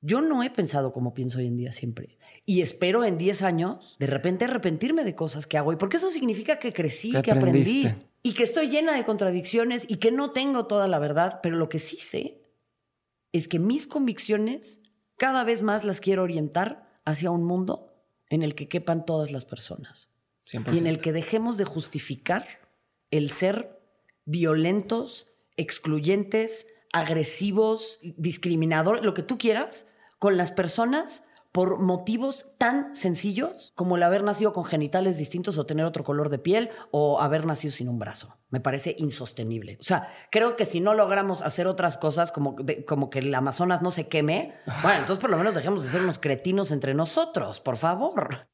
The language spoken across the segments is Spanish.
Yo no he pensado como pienso hoy en día siempre. Y espero en 10 años de repente arrepentirme de cosas que hago. Y porque eso significa que crecí, que, aprendí. Y que estoy llena de contradicciones y que no tengo toda la verdad. Pero lo que sí sé es que mis convicciones cada vez más las quiero orientar hacia un mundo en el que quepan todas las personas. Y en el que dejemos de justificar el ser violentos, excluyentes, agresivos, discriminadores, lo que tú quieras, con las personas por motivos tan sencillos como el haber nacido con genitales distintos o tener otro color de piel o haber nacido sin un brazo. Me parece insostenible. O sea, creo que si no logramos hacer otras cosas como, que el Amazonas no se queme, bueno, entonces por lo menos dejemos de ser unos cretinos entre nosotros, por favor.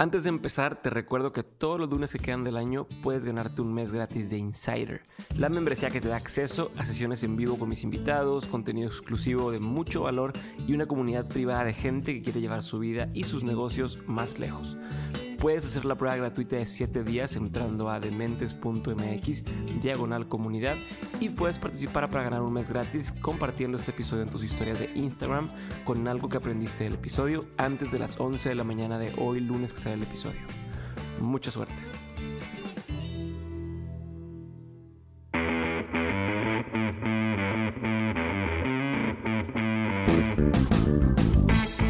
Antes de empezar, te recuerdo que todos los lunes que quedan del año puedes ganarte un mes gratis de Insider, la membresía que te da acceso a sesiones en vivo con mis invitados, contenido exclusivo de mucho valor y una comunidad privada de gente que quiere llevar su vida y sus negocios más lejos. Puedes hacer la prueba gratuita de 7 días entrando a dementes.mx, diagonal comunidad, y puedes participar para ganar un mes gratis compartiendo este episodio en tus historias de Instagram con algo que aprendiste del episodio antes de las 11 de la mañana de hoy, lunes que sale el episodio. Mucha suerte.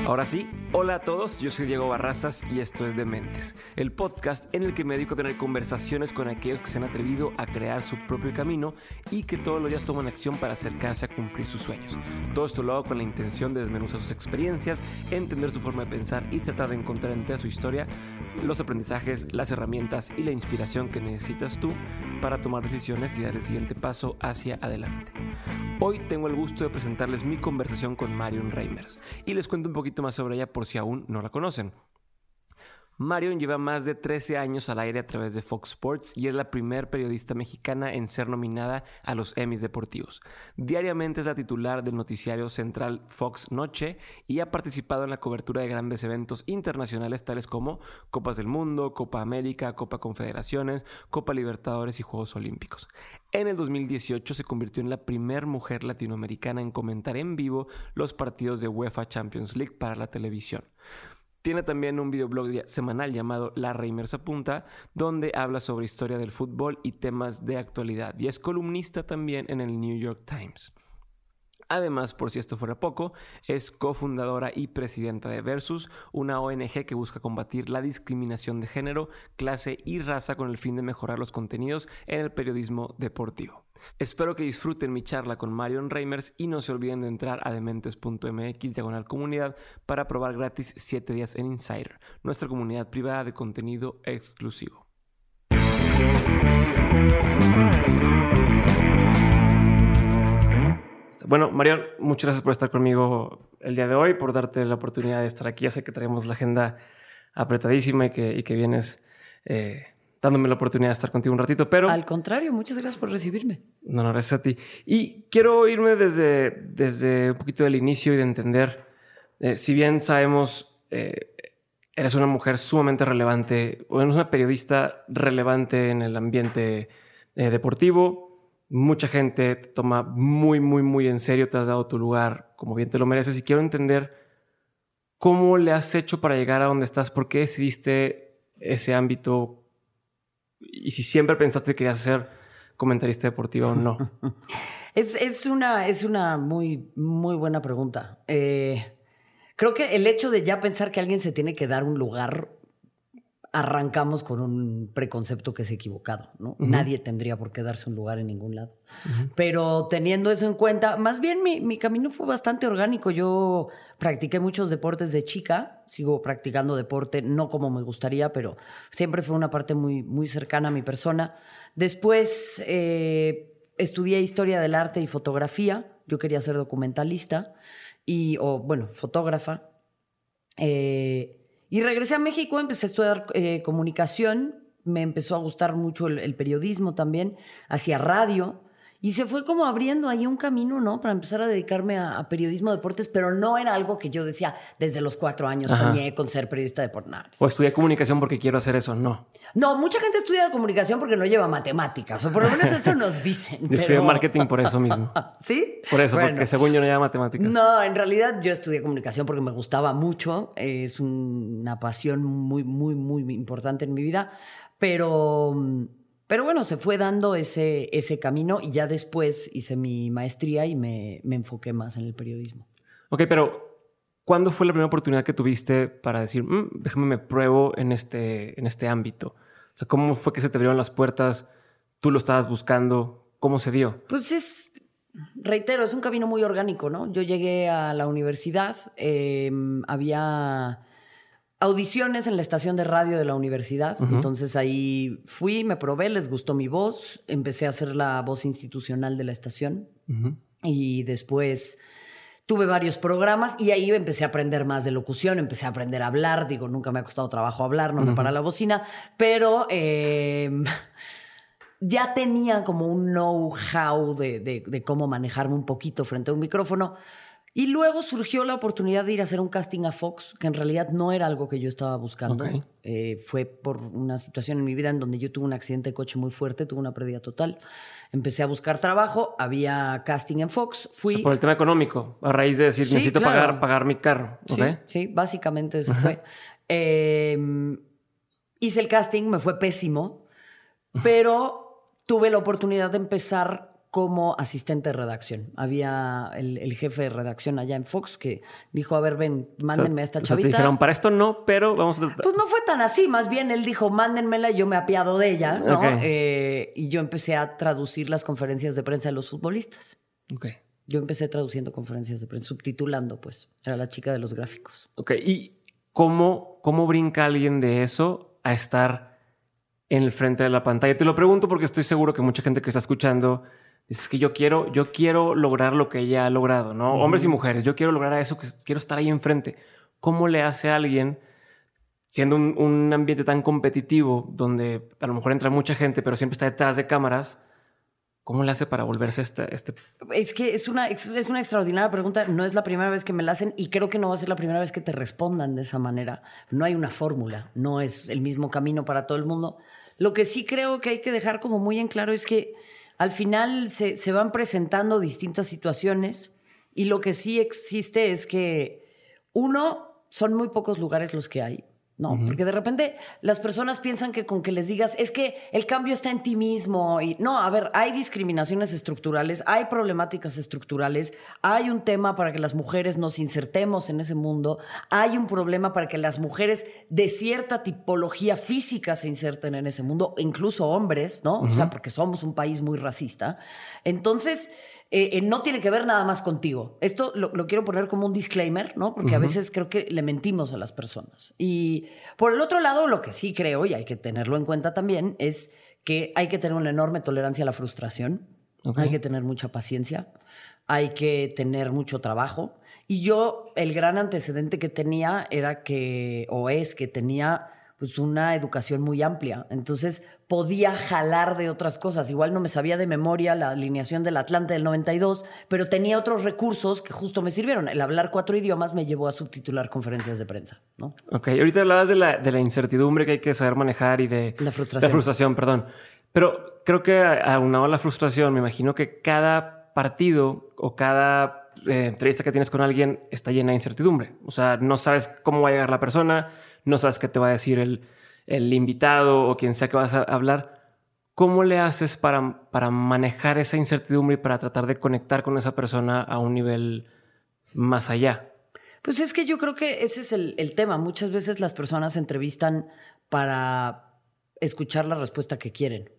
Ahora sí, hola a todos, yo soy Diego Barrazas y esto es Dementes, el podcast en el que me dedico a tener conversaciones con aquellos que se han atrevido a crear su propio camino y que todos los días toman acción para acercarse a cumplir sus sueños. Todo esto lo hago con la intención de desmenuzar sus experiencias, entender su forma de pensar y tratar de encontrar entre su historia los aprendizajes, las herramientas y la inspiración que necesitas tú para tomar decisiones y dar el siguiente paso hacia adelante. Hoy tengo el gusto de presentarles mi conversación con Marion Reimers y les cuento un poquito más sobre ella por si aún no la conocen. Marion lleva más de 13 años al aire a través de Fox Sports y es la primer periodista mexicana en ser nominada a los Emmys deportivos. Diariamente es la titular del noticiario central Fox Noche y ha participado en la cobertura de grandes eventos internacionales tales como Copas del Mundo, Copa América, Copa Confederaciones, Copa Libertadores y Juegos Olímpicos. En el 2018 se convirtió en la primera mujer latinoamericana en comentar en vivo los partidos de UEFA Champions League para la televisión. Tiene también un videoblog semanal llamado La Reimers Apunta, donde habla sobre historia del fútbol y temas de actualidad. Y es columnista también en el New York Times. Además, por si esto fuera poco, es cofundadora y presidenta de Versus, una ONG que busca combatir la discriminación de género, clase y raza con el fin de mejorar los contenidos en el periodismo deportivo. Espero que disfruten mi charla con Marion Reimers y no se olviden de entrar a dementes.mx diagonal comunidad para probar gratis 7 días en Insider, nuestra comunidad privada de contenido exclusivo. Bueno, Marion, muchas gracias por estar conmigo el día de hoy, por darte la oportunidad de estar aquí. Ya sé que tenemos la agenda apretadísima y que, y que vienes eh, dándome la oportunidad de estar contigo un ratito, pero... Al contrario, muchas gracias por recibirme. No, no, gracias a ti. Y quiero irme desde, desde un poquito del inicio y de entender, eh, si bien sabemos, eh, eres una mujer sumamente relevante, o eres una periodista relevante en el ambiente eh, deportivo, mucha gente te toma muy, muy, muy en serio, te has dado tu lugar como bien te lo mereces y quiero entender cómo le has hecho para llegar a donde estás, por qué decidiste ese ámbito y si siempre pensaste que querías ser comentarista deportiva o no. es, una, es una muy, muy buena pregunta. Eh, creo que el hecho de ya pensar que alguien se tiene que dar un lugar, arrancamos con un preconcepto que es equivocado, ¿no? Nadie tendría por qué darse un lugar en ningún lado. Pero teniendo eso en cuenta, más bien mi, mi camino fue bastante orgánico. Yo Practiqué muchos deportes de chica, sigo practicando deporte, no como me gustaría, pero siempre fue una parte muy, muy cercana a mi persona. Después eh, estudié historia del arte y fotografía, yo quería ser documentalista, y, o bueno, fotógrafa. Eh, y regresé a México, empecé a estudiar eh, comunicación, me empezó a gustar mucho el, el periodismo también, hacía radio Y se fue como abriendo ahí un camino, ¿no? Para empezar a dedicarme a, periodismo de deportes, pero no era algo que yo decía desde los cuatro años soñé con ser periodista de deportes. o estudié comunicación porque quiero hacer eso, no. No, mucha gente estudia comunicación porque no lleva matemáticas, o por lo menos eso nos dicen. yo estudié marketing por eso mismo. ¿Sí? Por eso, porque según yo no lleva matemáticas. No, en realidad yo estudié comunicación porque me gustaba mucho. Es una pasión muy, muy, muy importante en mi vida. Pero pero bueno, se fue dando ese, ese camino y ya después hice mi maestría y me, me enfoqué más en el periodismo. Ok, pero ¿cuándo fue la primera oportunidad que tuviste para decir, mm, déjame me pruebo en este, en este ámbito? O sea, ¿cómo fue que se te abrieron las puertas? ¿Tú lo estabas buscando? ¿Cómo se dio? Pues es, reitero, es un camino muy orgánico, ¿no? Yo llegué a la universidad, em, había audiciones en la estación de radio de la universidad. Entonces ahí fui, me probé, les gustó mi voz, empecé a hacer la voz institucional de la estación. Y después tuve varios programas y ahí empecé a aprender más de locución, empecé a aprender a hablar, digo, nunca me ha costado trabajo hablar, no me para la bocina, pero... Em, ya tenía como un know-how de, de cómo manejarme un poquito frente a un micrófono. Y luego surgió la oportunidad de ir a hacer un casting a Fox, que en realidad no era algo que yo estaba buscando. Eh, fue por una situación en mi vida en donde yo tuve un accidente de coche muy fuerte, tuve una pérdida total. Empecé a buscar trabajo, había casting en Fox, fui... por el tema económico, a raíz de decir, necesito pagar, pagar mi carro. Sí, sí básicamente eso fue. Em, hice el casting, me fue pésimo, pero tuve la oportunidad de empezar como asistente de redacción. Había el, jefe de redacción allá en Fox que dijo, a ver, ven, mándenme a esta chavita. te dijeron, para esto no, pero vamos a... Pues no fue tan así, más bien él dijo, mándenmela y yo me apiado de ella, ¿no? Eh, y yo empecé a traducir las conferencias de prensa de los futbolistas. Ok. Yo empecé traduciendo conferencias de prensa, subtitulando, pues. Era la chica de los gráficos. Ok, ¿y cómo, cómo brinca alguien de eso a estar en el frente de la pantalla? Te lo pregunto porque estoy seguro que mucha gente que está escuchando es que yo quiero, yo quiero lograr lo que ella ha logrado, ¿no? Hombres y mujeres, yo quiero lograr eso, que quiero estar ahí enfrente. ¿Cómo le hace a alguien, siendo un, ambiente tan competitivo, donde a lo mejor entra mucha gente, pero siempre está detrás de cámaras, ¿Cómo le hace para volverse este, este? Es que es una, es una extraordinaria pregunta. No es la primera vez que me la hacen y creo que no va a ser la primera vez que te respondan de esa manera. No hay una fórmula, no es el mismo camino para todo el mundo. Lo que sí creo que hay que dejar como muy en claro es que al final se, se van presentando distintas situaciones y lo que sí existe es que, uno, son muy pocos lugares los que hay. No, porque de repente las personas piensan que con que les digas es que el cambio está en ti mismo y no, a ver, hay discriminaciones estructurales, hay problemáticas estructurales, hay un tema para que las mujeres nos insertemos en ese mundo, hay un problema para que las mujeres de cierta tipología física se inserten en ese mundo, incluso hombres, ¿no? O sea, porque somos un país muy racista. Entonces, eh, eh, no tiene que ver nada más contigo. Esto lo, quiero poner como un disclaimer, ¿no? Porque a veces creo que le mentimos a las personas. Y por el otro lado, lo que sí creo, y hay que tenerlo en cuenta también, es que hay que tener una enorme tolerancia a la frustración, hay que tener mucha paciencia, hay que tener mucho trabajo. Y yo, el gran antecedente que tenía era que, o es que tenía pues una educación muy amplia. Entonces podía jalar de otras cosas. Igual no me sabía de memoria la alineación del Atlante del 92, pero tenía otros recursos que justo me sirvieron. El hablar cuatro idiomas me llevó a subtitular conferencias de prensa. ¿no? Ok, ahorita hablabas de la, de la incertidumbre que hay que saber manejar y de la frustración. La frustración, perdón. Pero creo que aunado a la frustración, me imagino que cada partido o cada eh, entrevista que tienes con alguien está llena de incertidumbre. O sea, no sabes cómo va a llegar la persona, no sabes qué te va a decir el, invitado o quien sea que vas a hablar. ¿Cómo le haces para, para manejar esa incertidumbre y para tratar de conectar con esa persona a un nivel más allá? Pues es que yo creo que ese es el, tema. Muchas veces las personas se entrevistan para escuchar la respuesta que quieren.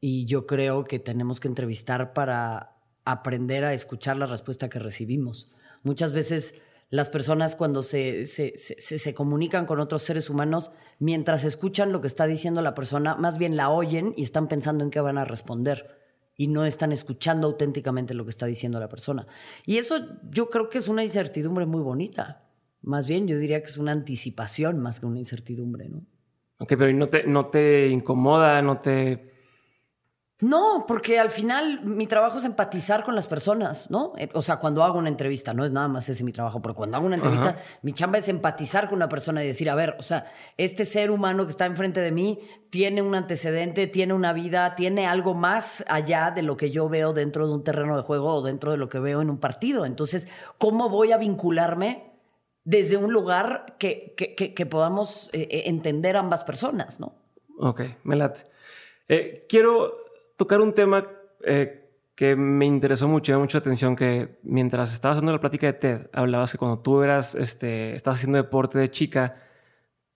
Y yo creo que tenemos que entrevistar para aprender a escuchar la respuesta que recibimos. Muchas veces las personas cuando se, se, se, comunican con otros seres humanos, mientras escuchan lo que está diciendo la persona, más bien la oyen y están pensando en qué van a responder y no están escuchando auténticamente lo que está diciendo la persona. Y eso yo creo que es una incertidumbre muy bonita. Más bien yo diría que es una anticipación más que una incertidumbre, ¿no? Ok, pero ¿y no te, no te incomoda, no te No, porque al final mi trabajo es empatizar con las personas, ¿no? Eh, o sea, cuando hago una entrevista, no es nada más ese mi trabajo, pero cuando hago una entrevista, mi chamba es empatizar con una persona y decir, a ver, o sea, este ser humano que está enfrente de mí tiene un antecedente, tiene una vida, tiene algo más allá de lo que yo veo dentro de un terreno de juego o dentro de lo que veo en un partido. Entonces, ¿cómo voy a vincularme desde un lugar que, que, podamos eh, eh, entender ambas personas, ¿no? Ok, me late. quiero tocar un tema eh, que me interesó mucho, me mucha atención, que mientras estabas haciendo la plática de TED, hablabas que cuando tú eras, este, estabas haciendo deporte de chica,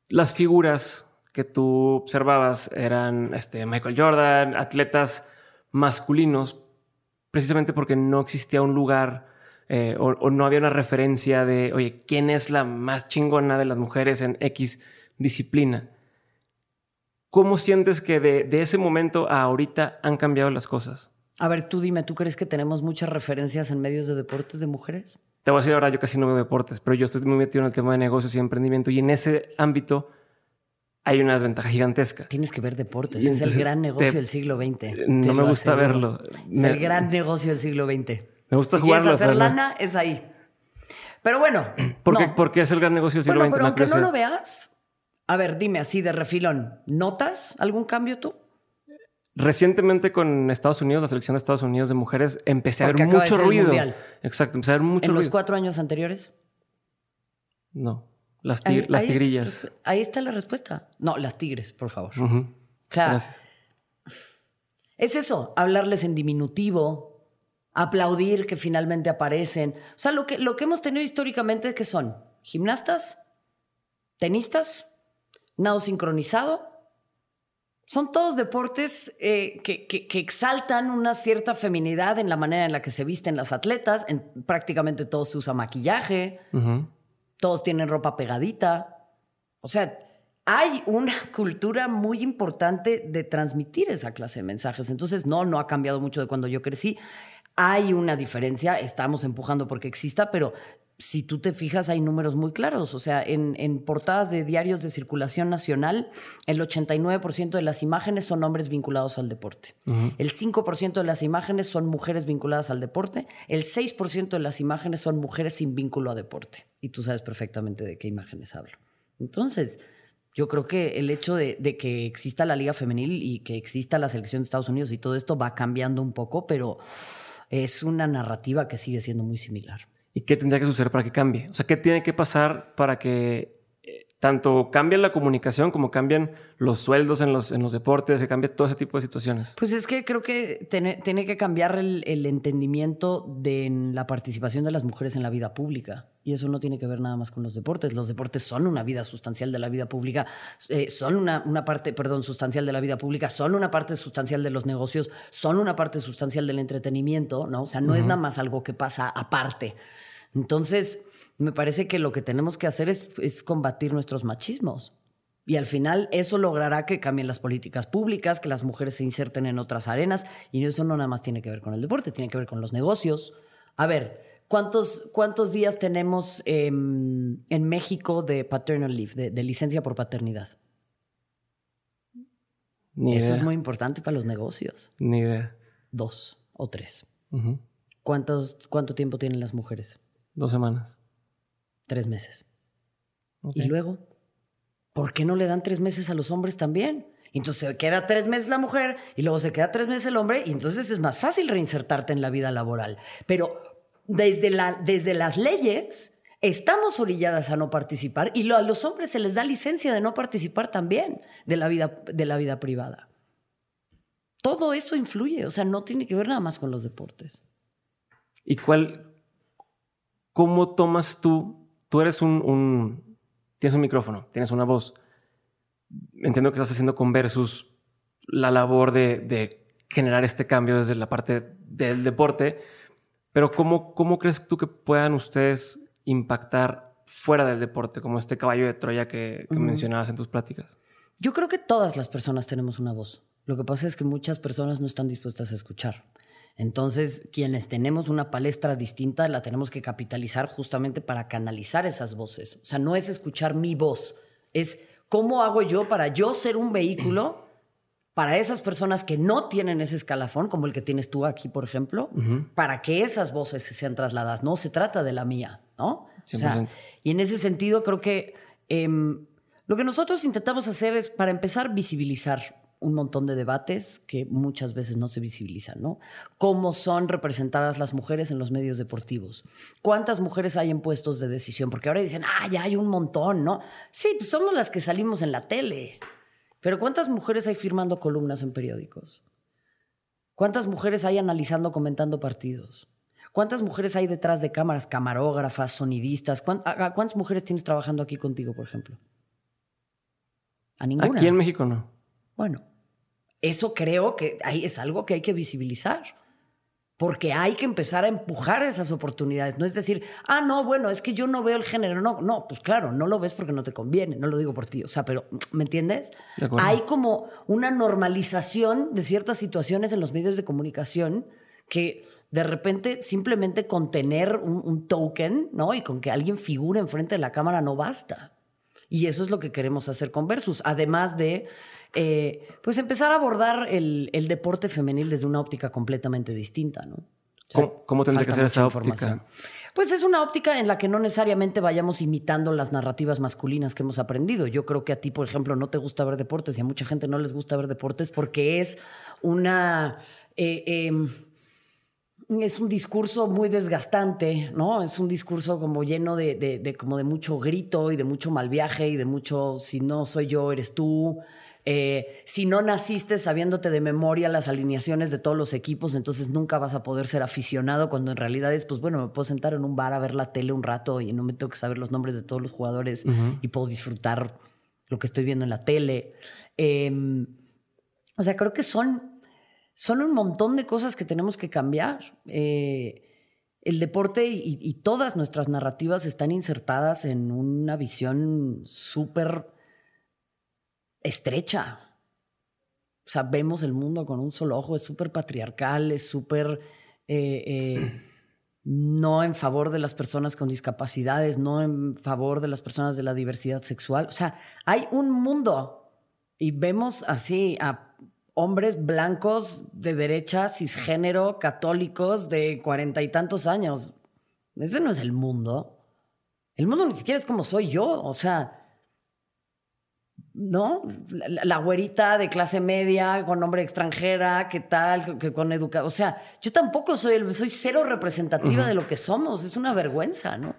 las figuras que tú observabas eran este, Michael Jordan, atletas masculinos, precisamente porque no existía un lugar eh, o, no había una referencia de, oye, ¿quién es la más chingona de las mujeres en X disciplina? ¿Cómo sientes que de, ese momento a ahorita han cambiado las cosas? A ver, tú dime, ¿tú crees que tenemos muchas referencias en medios de deportes de mujeres? Te voy a decir ahora, yo casi no veo deportes, pero yo estoy muy metido en el tema de negocios y emprendimiento y en ese ámbito hay una desventaja gigantesca. Tienes que ver deportes, es el gran negocio del siglo XX. No me gusta verlo. Es el gran negocio del siglo XX. Me gusta si jugarlo. hacer lana, es ahí. Pero bueno. ¿Por, qué, es el gran negocio del siglo bueno, XX? Pero aunque no lo veas, a ver, dime así de refilón, ¿notas algún cambio tú? Recientemente con Estados Unidos, la selección de Estados Unidos de mujeres, empecé a ver mucho ruido. Exacto, empecé a ver mucho ¿En ruido. los cuatro años anteriores? No, las, las tigrillas. ahí está la respuesta. No, las tigres, por favor. O sea, es eso, hablarles en diminutivo, aplaudir que finalmente aparecen. O sea, lo que, lo que hemos tenido históricamente, ¿qué son? ¿Gimnastas? ¿Tenistas? Nado sincronizado. Son todos deportes eh, que, exaltan una cierta feminidad en la manera en la que se visten las atletas. En, prácticamente todos se usa maquillaje, todos tienen ropa pegadita. O sea, hay una cultura muy importante de transmitir esa clase de mensajes. Entonces, no, no ha cambiado mucho de cuando yo crecí. Hay una diferencia, estamos empujando porque exista, pero si tú te fijas, hay números muy claros. O sea, en, portadas de diarios de circulación nacional, el 89% de las imágenes son hombres vinculados al deporte. El 5% de las imágenes son mujeres vinculadas al deporte. El 6% de las imágenes son mujeres sin vínculo a deporte. Y tú sabes perfectamente de qué imágenes hablo. Entonces, yo creo que el hecho de, de que exista la Liga Femenil y que exista la selección de Estados Unidos y todo esto va cambiando un poco, pero es una narrativa que sigue siendo muy similar. ¿Y qué tendría que suceder para que cambie? O sea, ¿qué tiene que pasar para que eh, tanto cambie la comunicación como cambien los sueldos en los, en los deportes, se cambie todo ese tipo de situaciones? Pues es que creo que tiene, tiene que cambiar el, el, entendimiento de la participación de las mujeres en la vida pública. Y eso no tiene que ver nada más con los deportes. Los deportes son una vida sustancial de la vida pública, eh, son una, una, parte, perdón, sustancial de la vida pública, son una parte sustancial de los negocios, son una parte sustancial del entretenimiento, ¿no? O sea, no es nada más algo que pasa aparte. Entonces, me parece que lo que tenemos que hacer es, combatir nuestros machismos. Y al final eso logrará que cambien las políticas públicas, que las mujeres se inserten en otras arenas. Y eso no nada más tiene que ver con el deporte, tiene que ver con los negocios. A ver, ¿cuántos, cuántos días tenemos en México de paternal leave, de, licencia por paternidad? Ni eso es muy importante para los negocios. Ni idea. Dos o tres. ¿Cuántos, ¿Cuánto tiempo tienen las mujeres? Dos semanas. Tres meses. Y luego, ¿por qué no le dan tres meses a los hombres también? Entonces se queda tres meses la mujer y luego se queda tres meses el hombre y entonces es más fácil reinsertarte en la vida laboral. Pero desde, la, desde las leyes estamos orilladas a no participar y a los hombres se les da licencia de no participar también de la vida, de la vida privada. Todo eso influye, o sea, no tiene que ver nada más con los deportes. ¿Y cuál, ¿cómo tomas tú? Tú eres un, tienes un micrófono, tienes una voz. Entiendo que estás haciendo con Versus la labor de, generar este cambio desde la parte del deporte, pero ¿cómo, ¿cómo crees tú que puedan ustedes impactar fuera del deporte, como este caballo de Troya que, mencionabas en tus pláticas? Yo creo que todas las personas tenemos una voz. Lo que pasa es que muchas personas no están dispuestas a escuchar. Entonces, quienes tenemos una palestra distinta, la tenemos que capitalizar justamente para canalizar esas voces. O sea, no es escuchar mi voz, es cómo hago yo para yo ser un vehículo para esas personas que no tienen ese escalafón, como el que tienes tú aquí, por ejemplo, para que esas voces sean trasladadas. No se trata de la mía, ¿no? y en ese sentido creo que em, lo que nosotros intentamos hacer es, para empezar, visibilizar un montón de debates que muchas veces no se visibilizan, ¿no? Cómo son representadas las mujeres en los medios deportivos. ¿Cuántas mujeres hay en puestos de decisión? Porque ahora dicen, ah, ya hay un montón, ¿no? Sí, pues somos las que salimos en la tele. Pero ¿cuántas mujeres hay firmando columnas en periódicos? ¿Cuántas mujeres hay analizando, comentando partidos? ¿Cuántas mujeres hay detrás de cámaras, camarógrafas, sonidistas? ¿Cuántas mujeres tienes trabajando aquí contigo, por ejemplo? A ninguna. Aquí en México no. Bueno, eso creo que es algo que hay que visibilizar. Porque hay que empezar a empujar esas oportunidades. No es decir, ah, no, bueno, es que yo no veo el género. No, no, pues claro, no lo ves porque no te conviene. No lo digo por ti. O sea, pero, ¿me entiendes? Hay como una normalización de ciertas situaciones en los medios de comunicación que de repente simplemente con tener un, un token, ¿no? Y con que alguien figure enfrente de la cámara no basta. Y eso es lo que queremos hacer con Versus. Además de eh, pues empezar a abordar el, deporte femenil desde una óptica completamente distinta, ¿no? ¿Cómo, tendría que ser esa óptica? Pues es una óptica en la que no necesariamente vayamos imitando las narrativas masculinas que hemos aprendido. Yo creo que a ti, por ejemplo, no te gusta ver deportes y a mucha gente no les gusta ver deportes porque es una... Eh, em, es un discurso muy desgastante, ¿no? Es un discurso como lleno de, como de mucho grito y de mucho mal viaje y de mucho si no soy yo, eres tú. Eh, si no naciste sabiéndote de memoria las alineaciones de todos los equipos, entonces nunca vas a poder ser aficionado cuando en realidad es, pues bueno, me puedo sentar en un bar a ver la tele un rato y no me tengo que saber los nombres de todos los jugadores y puedo disfrutar lo que estoy viendo en la tele. Em, o sea, creo que son, son un montón de cosas que tenemos que cambiar. Eh, el deporte y, y, todas nuestras narrativas están insertadas en una visión súper estrecha. O sea, vemos el mundo con un solo ojo, es súper patriarcal, es súper eh, eh, no en favor de las personas con discapacidades, no en favor de las personas de la diversidad sexual. O sea, hay un mundo y vemos así a hombres blancos de derecha, cisgénero, católicos de cuarenta y tantos años. Ese no es el mundo. El mundo ni siquiera es como soy yo. O sea, ¿no? La, güerita de clase media con nombre extranjera, ¿qué tal? Que, con educación. O sea, yo tampoco soy, el, soy cero representativa de lo que somos. Es una vergüenza, ¿no?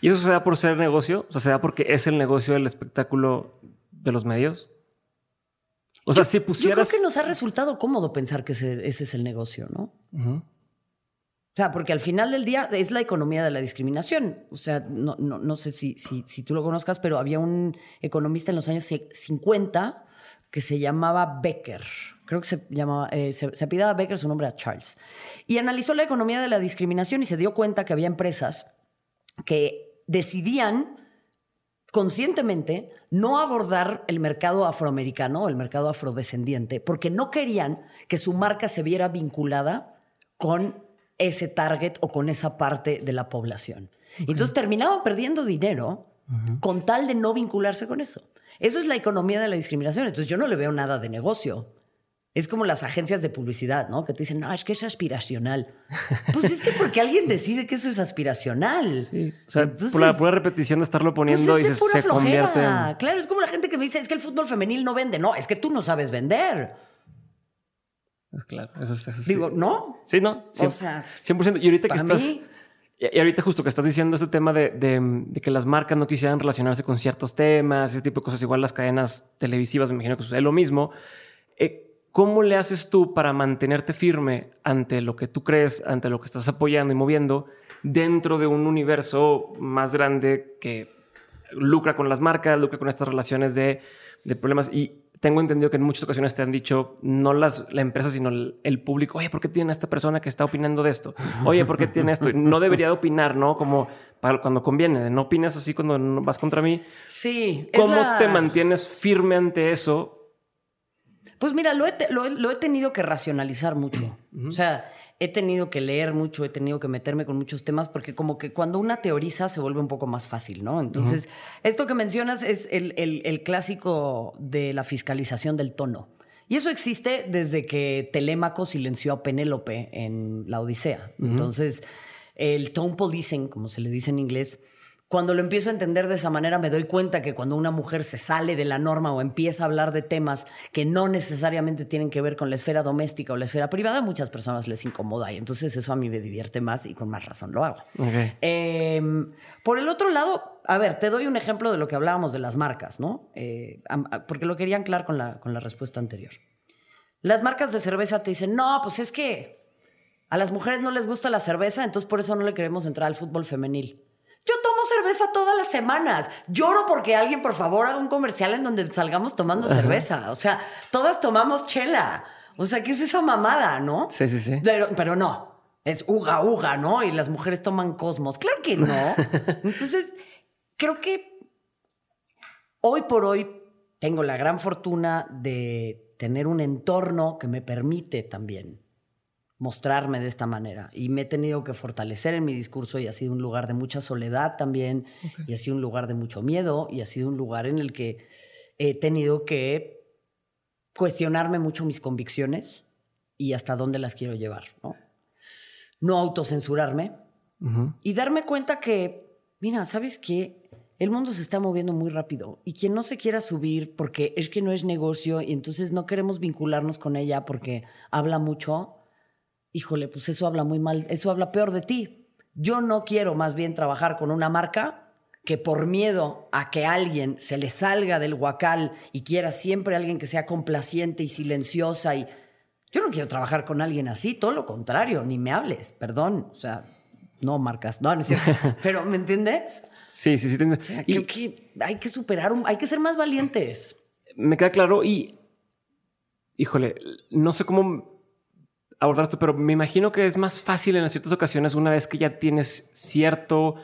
¿Y eso se da por ser negocio? O sea, ¿se da porque es el negocio del espectáculo de los medios? O sea, si pusieras... Yo creo que nos ha resultado cómodo pensar que ese, es el negocio, ¿no? O sea, porque al final del día es la economía de la discriminación. O sea, no, no, no sé si, si, si, tú lo conozcas, pero había un economista en los años 50 que se llamaba Becker. Creo que se llamaba, eh, se, se Becker, su nombre era Charles. Y analizó la economía de la discriminación y se dio cuenta que había empresas que decidían conscientemente no abordar el mercado afroamericano el mercado afrodescendiente porque no querían que su marca se viera vinculada con ese target o con esa parte de la población. Entonces terminaban perdiendo dinero con tal de no vincularse con eso. Eso es la economía de la discriminación. Entonces yo no le veo nada de negocio. Es como las agencias de publicidad, ¿no? Que te dicen, no, es que es aspiracional. Pues es que porque alguien decide que eso es aspiracional. Sí. O sea, por la pura repetición de estarlo poniendo pues y se, convierte en... Claro, es como la gente que me dice, es que el fútbol femenil no vende. No, es que tú no sabes vender. Es claro, eso, es Digo, ¿no? Sí, no. o sea, 100%. Y ahorita que estás. Y ahorita justo que estás diciendo ese tema de, de, que las marcas no quisieran relacionarse con ciertos temas, ese tipo de cosas, igual las cadenas televisivas, me imagino que sucede lo mismo. Eh, ¿Cómo le haces tú para mantenerte firme ante lo que tú crees, ante lo que estás apoyando y moviendo dentro de un universo más grande que lucra con las marcas, lucra con estas relaciones de, de problemas? Y tengo entendido que en muchas ocasiones te han dicho, no las, la empresa, sino el, público, oye, ¿por qué tiene esta persona que está opinando de esto? Oye, ¿por qué tiene esto? No debería de opinar, ¿no? Como para cuando conviene, no opines así cuando vas contra mí. Sí. ¿Cómo te mantienes firme ante eso? Pues mira, lo he, lo he tenido que racionalizar mucho. O sea, he tenido que leer mucho, he tenido que meterme con muchos temas, porque como que cuando una teoriza se vuelve un poco más fácil, ¿no? Entonces, esto que mencionas es el, clásico de la fiscalización del tono. Y eso existe desde que Telémaco silenció a Penélope en la Odisea. Entonces, el tone policing, como se le dice en inglés, cuando lo empiezo a entender de esa manera, me doy cuenta que cuando una mujer se sale de la norma o empieza a hablar de temas que no necesariamente tienen que ver con la esfera doméstica o la esfera privada, a muchas personas les incomoda y entonces eso a mí me divierte más y con más razón lo hago. Em, por el otro lado, a ver, te doy un ejemplo de lo que hablábamos de las marcas, ¿no? Eh, porque lo quería anclar con la, con la respuesta anterior. Las marcas de cerveza te dicen, no, pues es que a las mujeres no les gusta la cerveza, entonces por eso no le queremos entrar al fútbol femenil. Yo tomo cerveza todas las semanas. Lloro porque alguien, por favor, haga un comercial en donde salgamos tomando cerveza. O sea, todas tomamos chela. O sea, ¿qué es esa mamada, no? Sí, sí, sí. Pero, no. Es uga, uga, ¿no? Y las mujeres toman cosmos. Claro que no. Entonces, creo que hoy por hoy tengo la gran fortuna de tener un entorno que me permite también mostrarme de esta manera. Y me he tenido que fortalecer en mi discurso y ha sido un lugar de mucha soledad también, y ha sido un lugar de mucho miedo, y ha sido un lugar en el que he tenido que cuestionarme mucho mis convicciones y hasta dónde las quiero llevar, ¿no? No autocensurarme y darme cuenta que, mira, ¿sabes qué? El mundo se está moviendo muy rápido y quien no se quiera subir porque es que no es negocio y entonces no queremos vincularnos con ella porque habla mucho, híjole, pues eso habla muy mal, eso habla peor de ti. Yo no quiero más bien trabajar con una marca que por miedo a que alguien se le salga del huacal y quiera siempre alguien que sea complaciente y silenciosa y yo no quiero trabajar con alguien así, todo lo contrario, ni me hables, perdón, o sea, no marcas, no, no es cierto, pero ¿me entiendes? Sí, sí, sí. creo que hay que superar, hay que ser más valientes. Me queda claro y, híjole, no sé cómo abordar esto, pero me imagino que es más fácil en ciertas ocasiones, una vez que ya tienes cierto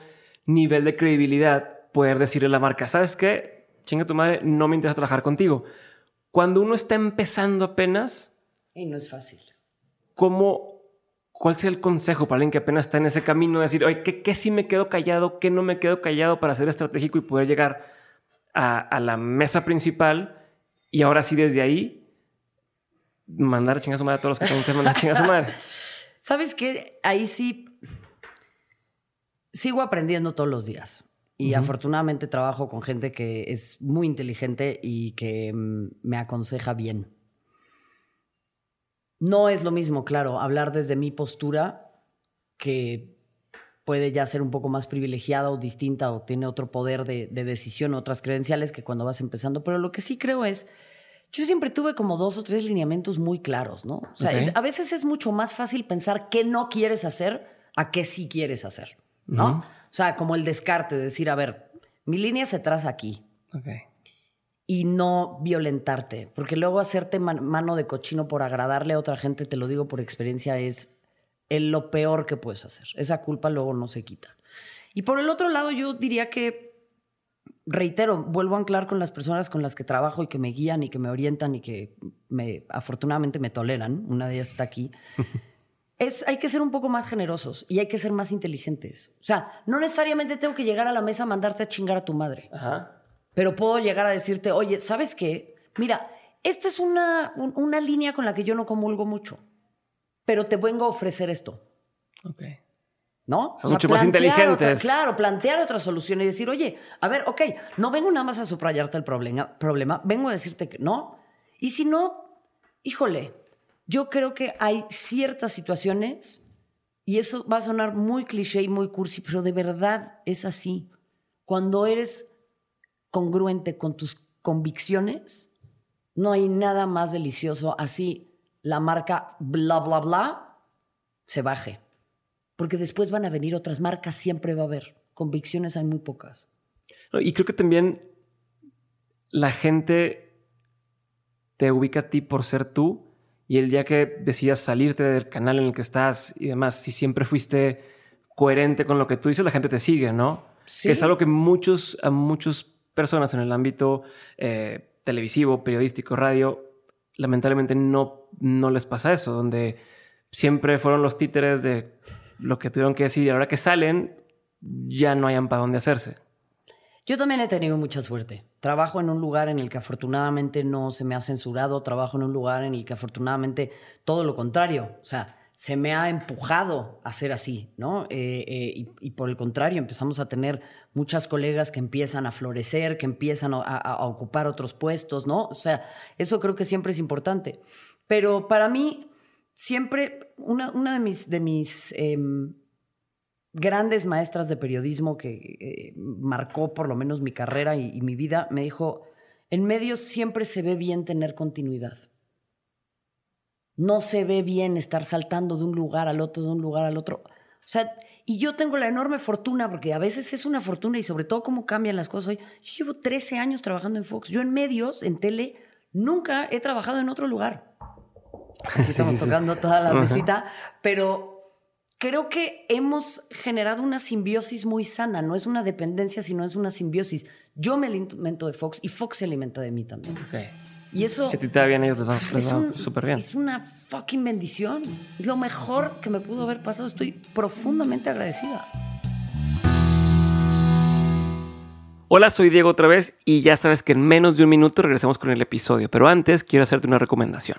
nivel de credibilidad, poder decirle a la marca, ¿sabes qué? Chinga tu madre, no me interesa trabajar contigo. Cuando uno está empezando apenas... Y no es fácil. ¿Cómo, cuál sería el consejo para alguien que apenas está en ese camino de decir, oye, ¿qué, qué sí me quedo callado? ¿Qué no me quedo callado para ser estratégico y poder llegar a, a la mesa principal? Y ahora sí, desde ahí, mandar a chingar a su madre a todos los que tengan que mandar a chingar a su madre. ¿Sabes qué? Ahí sí sigo aprendiendo todos los días. Y afortunadamente trabajo con gente que es muy inteligente y que mm, me aconseja bien. No es lo mismo, claro, hablar desde mi postura, que puede ya ser un poco más privilegiada o distinta o tiene otro poder de, de decisión, otras credenciales que cuando vas empezando. Pero lo que sí creo es yo siempre tuve como dos o tres lineamientos muy claros, ¿no? O sea, a veces es mucho más fácil pensar qué no quieres hacer a qué sí quieres hacer, ¿no? O sea, como el descarte, decir, a ver, mi línea se traza aquí. Y no violentarte, porque luego hacerte mano de cochino por agradarle a otra gente, te lo digo por experiencia, es lo peor que puedes hacer. Esa culpa luego no se quita. Y por el otro lado, yo diría que reitero, vuelvo a anclar con las personas con las que trabajo y que me guían y que me orientan y que me, afortunadamente me toleran. Una de ellas está aquí. es, hay que ser un poco más generosos y hay que ser más inteligentes. O sea, no necesariamente tengo que llegar a la mesa a mandarte a chingar a tu madre. Pero puedo llegar a decirte, oye, ¿sabes qué? Mira, esta es una, una línea con la que yo no comulgo mucho, pero te vengo a ofrecer esto. Okay. ¿No? Son mucho más inteligentes. claro, plantear otra solución y decir, oye, a ver, ok, no vengo nada más a subrayarte el problema, problema, vengo a decirte que no. Y si no, híjole, yo creo que hay ciertas situaciones, y eso va a sonar muy cliché y muy cursi, pero de verdad es así. Cuando eres congruente con tus convicciones, no hay nada más delicioso así la marca bla, bla, bla se baje porque después van a venir otras marcas, siempre va a haber. Convicciones hay muy pocas. Y creo que también la gente te ubica a ti por ser tú y el día que decidas salirte del canal en el que estás y demás, si siempre fuiste coherente con lo que tú dices, la gente te sigue, ¿no? Sí. Que es algo que muchos, a muchas personas en el ámbito eh, televisivo, periodístico, radio, lamentablemente no, no les pasa eso, donde siempre fueron los títeres de lo que tuvieron que decir y ahora que salen, ya no hayan para dónde hacerse. Yo también he tenido mucha suerte. Trabajo en un lugar en el que afortunadamente no se me ha censurado, trabajo en un lugar en el que afortunadamente todo lo contrario, o sea, se me ha empujado a ser así, ¿no? Eh, eh, y, por el contrario, empezamos a tener muchas colegas que empiezan a florecer, que empiezan a, ocupar otros puestos, ¿no? O sea, eso creo que siempre es importante. Pero para mí, siempre, una, de mis, de mis em, grandes maestras de periodismo que eh, marcó por lo menos mi carrera y, mi vida, me dijo, en medios siempre se ve bien tener continuidad. No se ve bien estar saltando de un lugar al otro, de un lugar al otro. O sea, y yo tengo la enorme fortuna, porque a veces es una fortuna y sobre todo cómo cambian las cosas hoy. Yo llevo 13 años trabajando en Fox. Yo en medios, en tele, nunca he trabajado en otro lugar. Aquí estamos tocando toda la mesita, pero creo que hemos generado una simbiosis muy sana. No es una dependencia, sino es una simbiosis. Yo me alimento de Fox y Fox se alimenta de mí también. Y eso. Si te va bien, ellos les va, súper bien. Es una fucking bendición. Es lo mejor que me pudo haber pasado. Estoy profundamente agradecida. Hola, soy Diego otra vez y ya sabes que en menos de un minuto regresamos con el episodio. Pero antes quiero hacerte una recomendación.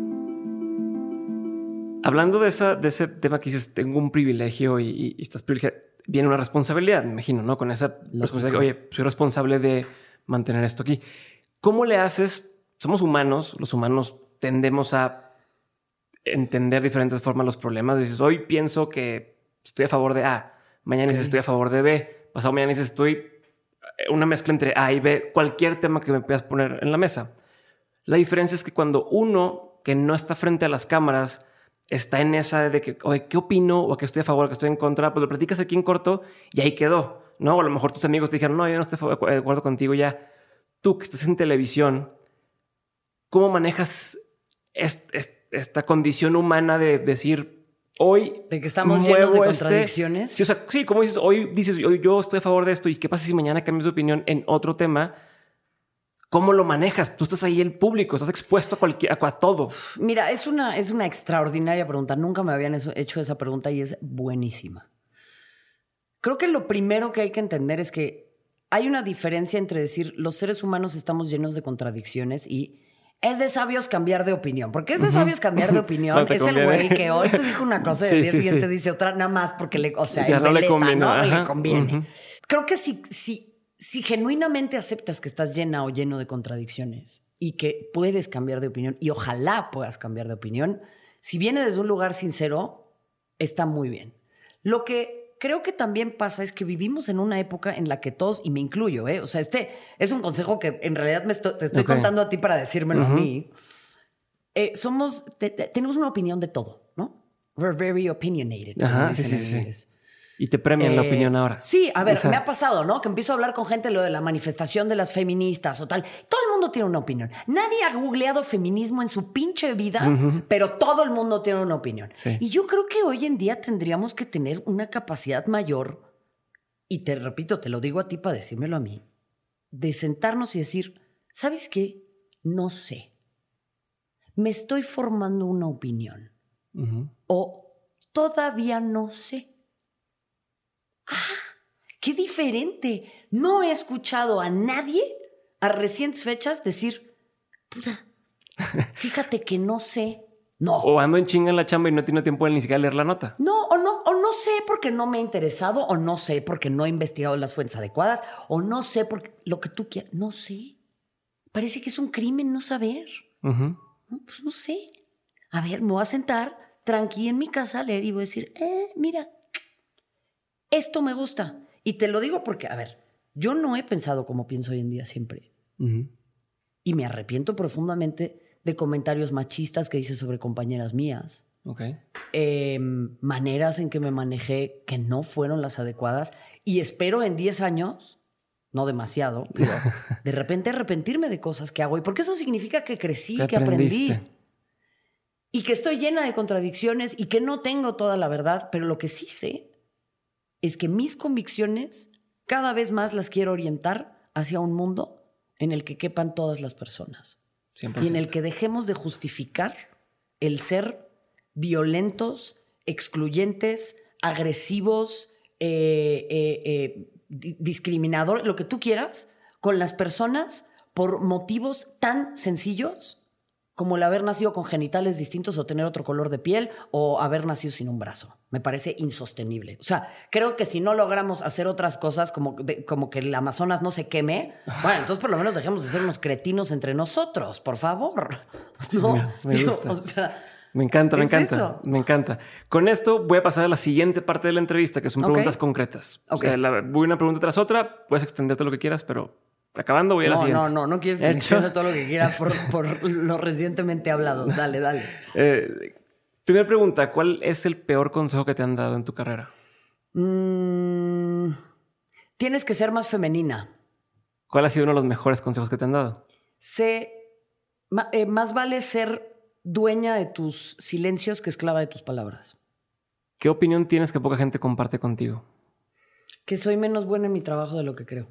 Hablando de, esa, de ese tema que dices, tengo un privilegio y, estás privilegiado, viene una responsabilidad, me imagino, ¿no? Con esa responsabilidad, oye, soy responsable de mantener esto aquí. ¿Cómo le haces? Somos humanos, los humanos tendemos a entender diferentes formas los problemas. Dices, hoy pienso que estoy a favor de A, mañana dices estoy a favor de B, pasado mañana dices estoy eh, una mezcla entre A y B, cualquier tema que me puedas poner en la mesa. La diferencia es que cuando uno que no está frente a las cámaras está en esa de que, oye, ¿qué opino? O que estoy a favor, que estoy en contra, pues lo platicas aquí en corto y ahí quedó, ¿no? O a lo mejor tus amigos te dijeron, no, yo no estoy de acuerdo contigo ya. Tú que estás en televisión, ¿cómo manejas esta condición humana de decir, hoy... De que estamos llenos de este contradicciones. Sí, o sea, sí, como dices, hoy dices, hoy yo estoy a favor de esto y qué pasa si mañana cambias de opinión en otro tema ¿Cómo lo manejas? Tú estás ahí el público, estás expuesto a, cualquier, a, todo. Mira, es una, es una extraordinaria pregunta. Nunca me habían hecho esa pregunta y es buenísima. Creo que lo primero que hay que entender es que hay una diferencia entre decir los seres humanos estamos llenos de contradicciones y es de sabios cambiar de opinión. Porque es de sabios cambiar de opinión. es el güey que hoy te dijo una cosa y el día siguiente dice otra nada más porque le, o sea, no, le conviene, le conviene. Creo que si, si si genuinamente aceptas que estás llena o lleno de contradicciones y que puedes cambiar de opinión, y ojalá puedas cambiar de opinión, si viene desde un lugar sincero, está muy bien. Lo que creo que también pasa es que vivimos en una época en la que todos, y me incluyo, ¿eh? o sea, este es un consejo que en realidad me te estoy contando a ti para decírmelo a mí. Eh, somos, tenemos una opinión de todo, ¿no? We're very opinionated. Ajá, sí, sí, sí. Y te premian la opinión ahora. Sí, a ver, me ha pasado, ¿no? Que empiezo a hablar con gente lo de la manifestación de las feministas o tal. Todo el mundo tiene una opinión. Nadie ha googleado feminismo en su pinche vida, pero todo el mundo tiene una opinión. Y yo creo que hoy en día tendríamos que tener una capacidad mayor, y te repito, te lo digo a ti para decírmelo a mí, de sentarnos y decir, ¿sabes qué? No sé. Me estoy formando una opinión. O todavía no sé. ¡Ah! ¡Qué diferente! No he escuchado a nadie a recientes fechas decir, puta, fíjate que no sé. No. O ando en chinga en la chamba y no tiene tiempo de ni siquiera leer la nota. No, o no, o no sé porque no me he interesado, o no sé porque no he investigado las fuentes adecuadas, o no sé porque lo que tú quieras. No sé. Parece que es un crimen no saber. pues no sé. A ver, me voy a sentar tranqui en mi casa a leer y voy a decir, eh, mira, esto me gusta. Y te lo digo porque, a ver, yo no he pensado como pienso hoy en día siempre. Y me arrepiento profundamente de comentarios machistas que hice sobre compañeras mías. Okay. Em, maneras en que me manejé que no fueron las adecuadas. Y espero en 10 años, no demasiado, pero de repente arrepentirme de cosas que hago. Y porque eso significa que crecí, que aprendí. Y que estoy llena de contradicciones y que no tengo toda la verdad. Pero lo que sí sé es que mis convicciones cada vez más las quiero orientar hacia un mundo en el que quepan todas las personas. Y en el que dejemos de justificar el ser violentos, excluyentes, agresivos, eh, eh, eh, discriminadores, lo que tú quieras, con las personas por motivos tan sencillos como el haber nacido con genitales distintos o tener otro color de piel o haber nacido sin un brazo. Me parece insostenible. O sea, creo que si no logramos hacer otras cosas como, como que el Amazonas no se queme, bueno, entonces por lo menos dejemos de ser unos cretinos entre nosotros, por favor. me, gusta. me encanta, me encanta. Me encanta. Con esto voy a pasar a la siguiente parte de la entrevista, que son preguntas concretas. O sea, voy una pregunta tras otra, puedes extenderte lo que quieras, pero Acabando voy a la siguiente. No, no, no quieres que me todo lo que quiera por, lo recientemente hablado. Dale, dale. Eh, primera pregunta, ¿cuál es el peor consejo que te han dado en tu carrera? Mm, tienes que ser más femenina. ¿Cuál ha sido uno de los mejores consejos que te han dado? Sé, eh, más vale ser dueña de tus silencios que esclava de tus palabras. ¿Qué opinión tienes que poca gente comparte contigo? Que soy menos buena en mi trabajo de lo que creo.